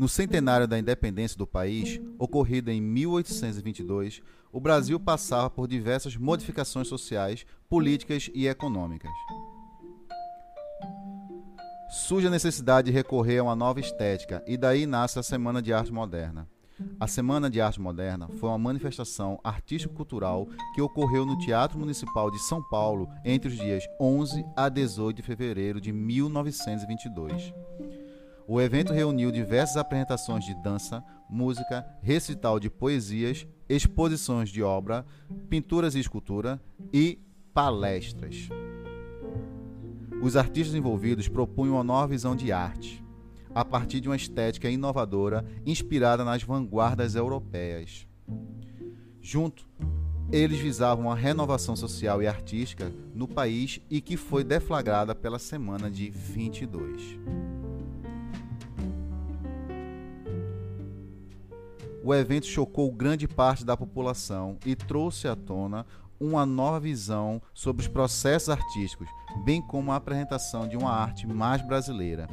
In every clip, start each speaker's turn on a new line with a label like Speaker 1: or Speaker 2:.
Speaker 1: No centenário da independência do país, ocorrido em 1822, o Brasil passava por diversas modificações sociais, políticas e econômicas. Surge a necessidade de recorrer a uma nova estética, e daí nasce a Semana de Arte Moderna. A Semana de Arte Moderna foi uma manifestação artístico-cultural que ocorreu no Teatro Municipal de São Paulo entre os dias 11 a 18 de fevereiro de 1922. O evento reuniu diversas apresentações de dança, música, recital de poesias, exposições de obra, pinturas e escultura e palestras. Os artistas envolvidos propunham uma nova visão de arte, a partir de uma estética inovadora inspirada nas vanguardas europeias. Junto, eles visavam uma renovação social e artística no país e que foi deflagrada pela Semana de 22. O evento chocou grande parte da população e trouxe à tona uma nova visão sobre os processos artísticos, bem como a apresentação de uma arte mais brasileira.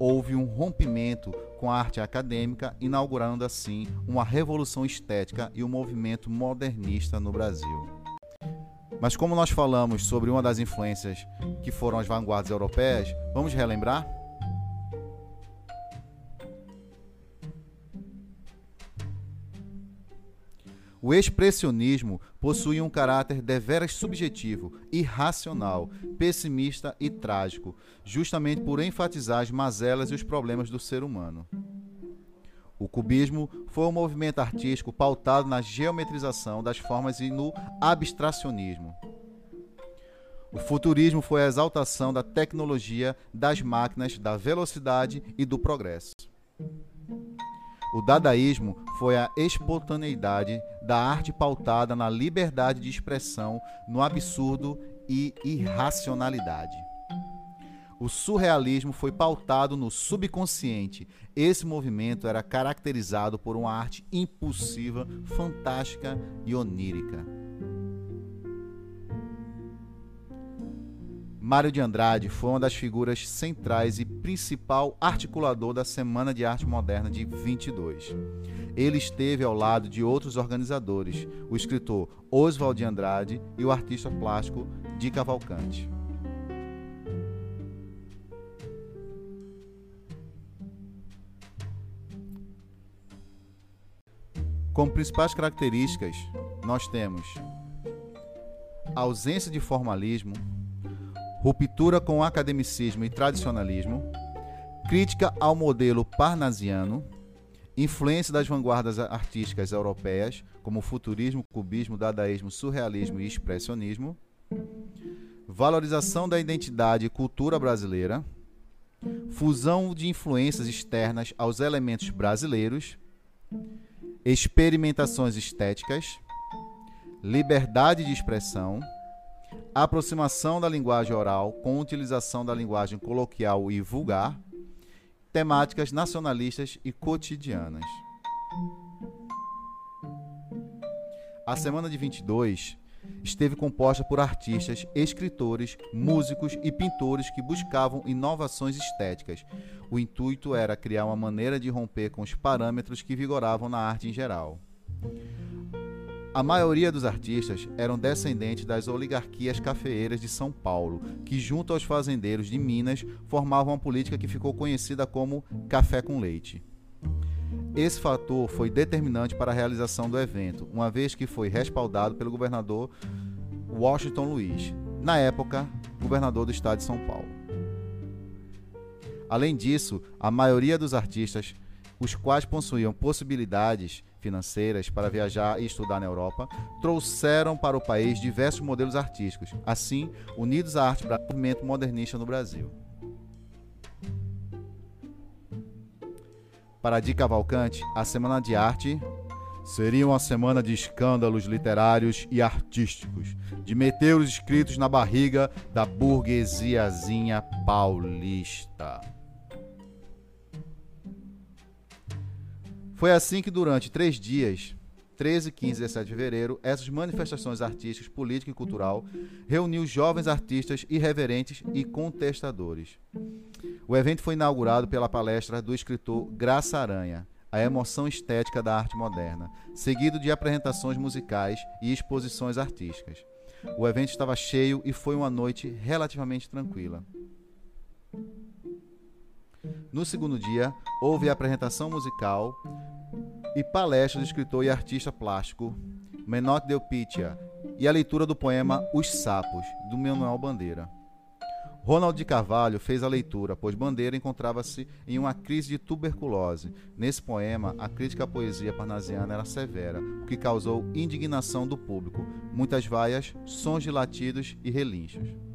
Speaker 1: Houve um rompimento com a arte acadêmica, inaugurando assim uma revolução estética e um movimento modernista no Brasil. Mas como nós falamos sobre uma das influências que foram as vanguardas europeias, vamos relembrar? O expressionismo possui um caráter deveras subjetivo, irracional, pessimista e trágico, justamente por enfatizar as mazelas e os problemas do ser humano. O cubismo foi um movimento artístico pautado na geometrização das formas e no abstracionismo. O futurismo foi a exaltação da tecnologia, das máquinas, da velocidade e do progresso. O dadaísmo foi a espontaneidade da arte pautada na liberdade de expressão, no absurdo e irracionalidade. O surrealismo foi pautado no subconsciente. Esse movimento era caracterizado por uma arte impulsiva, fantástica e onírica. Mário de Andrade foi uma das figuras centrais e principal articulador da Semana de Arte Moderna de 22. Ele esteve ao lado de outros organizadores, o escritor Oswald de Andrade e o artista plástico Di Cavalcante. Como principais características, nós temos ausência de formalismo, ruptura com o academicismo e tradicionalismo, crítica ao modelo parnasiano, influência das vanguardas artísticas europeias, como futurismo, cubismo, dadaísmo, surrealismo e expressionismo, valorização da identidade e cultura brasileira, fusão de influências externas aos elementos brasileiros, experimentações estéticas, liberdade de expressão, aproximação da linguagem oral com utilização da linguagem coloquial e vulgar, temáticas nacionalistas e cotidianas. A semana de 22 esteve composta por artistas, escritores, músicos e pintores que buscavam inovações estéticas. O intuito era criar uma maneira de romper com os parâmetros que vigoravam na arte em geral. A maioria dos artistas eram descendentes das oligarquias cafeeiras de São Paulo, que, junto aos fazendeiros de Minas, formavam uma política que ficou conhecida como café com leite. Esse fator foi determinante para a realização do evento, uma vez que foi respaldado pelo governador Washington Luiz, na época, governador do estado de São Paulo. Além disso, a maioria dos artistas, os quais possuíam possibilidades financeiras para viajar e estudar na Europa, trouxeram para o país diversos modelos artísticos, assim unidos à arte do movimento modernista no Brasil. Para Di Cavalcante, a Semana de Arte seria uma semana de escândalos literários e artísticos, de meter os escritos na barriga da burguesiazinha paulista. Foi assim que durante três dias, 13, 15 e 17 de fevereiro, essas manifestações artísticas, política e cultural reuniu jovens artistas irreverentes e contestadores. O evento foi inaugurado pela palestra do escritor Graça Aranha, A Emoção Estética da Arte Moderna, seguido de apresentações musicais e exposições artísticas. O evento estava cheio e foi uma noite relativamente tranquila. No segundo dia, houve a apresentação musical e palestra do escritor e artista plástico Menot Delpitia e a leitura do poema Os Sapos, do Manuel Bandeira. Ronald de Carvalho fez a leitura, pois Bandeira encontrava-se em uma crise de tuberculose. Nesse poema, a crítica à poesia parnasiana era severa, o que causou indignação do público, muitas vaias, sons de latidos e relinchos.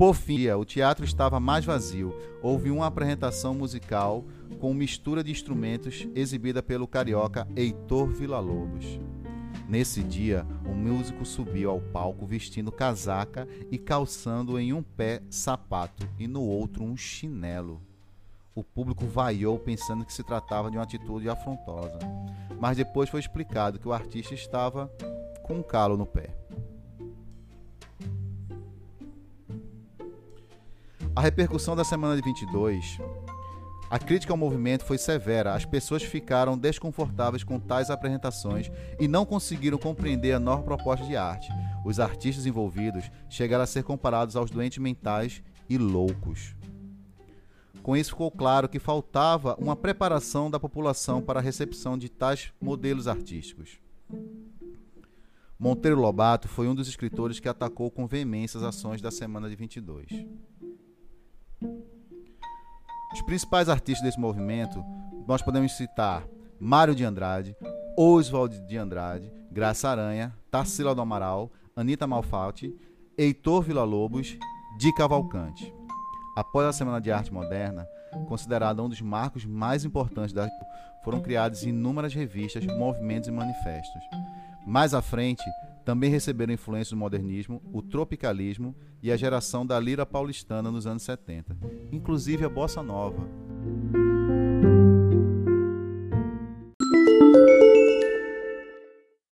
Speaker 1: Por fim, o teatro estava mais vazio. Houve uma apresentação musical com mistura de instrumentos exibida pelo carioca Heitor Villa-Lobos. Nesse dia, o músico subiu ao palco vestindo casaca e calçando em um pé sapato e no outro um chinelo. O público vaiou pensando que se tratava de uma atitude afrontosa, mas depois foi explicado que o artista estava com um calo no pé. A repercussão da semana de 22 a crítica ao movimento foi severa, as pessoas ficaram desconfortáveis com tais apresentações e não conseguiram compreender a nova proposta de arte. Os artistas envolvidos chegaram a ser comparados aos doentes mentais e loucos. Com isso ficou claro que faltava uma preparação da população para a recepção de tais modelos artísticos. Monteiro Lobato foi um dos escritores que atacou com veemência as ações da semana de 22. Os principais artistas desse movimento, nós podemos citar Mário de Andrade, Oswald de Andrade, Graça Aranha, Tarsila do Amaral, Anita Malfatti, Heitor Villa-Lobos, Di Cavalcante. Após a Semana de Arte Moderna, considerada um dos marcos mais importantes da foram criadas inúmeras revistas, movimentos e manifestos. Mais à frente, também receberam influências do modernismo, o tropicalismo e a geração da lira paulistana nos anos 70, inclusive a bossa nova.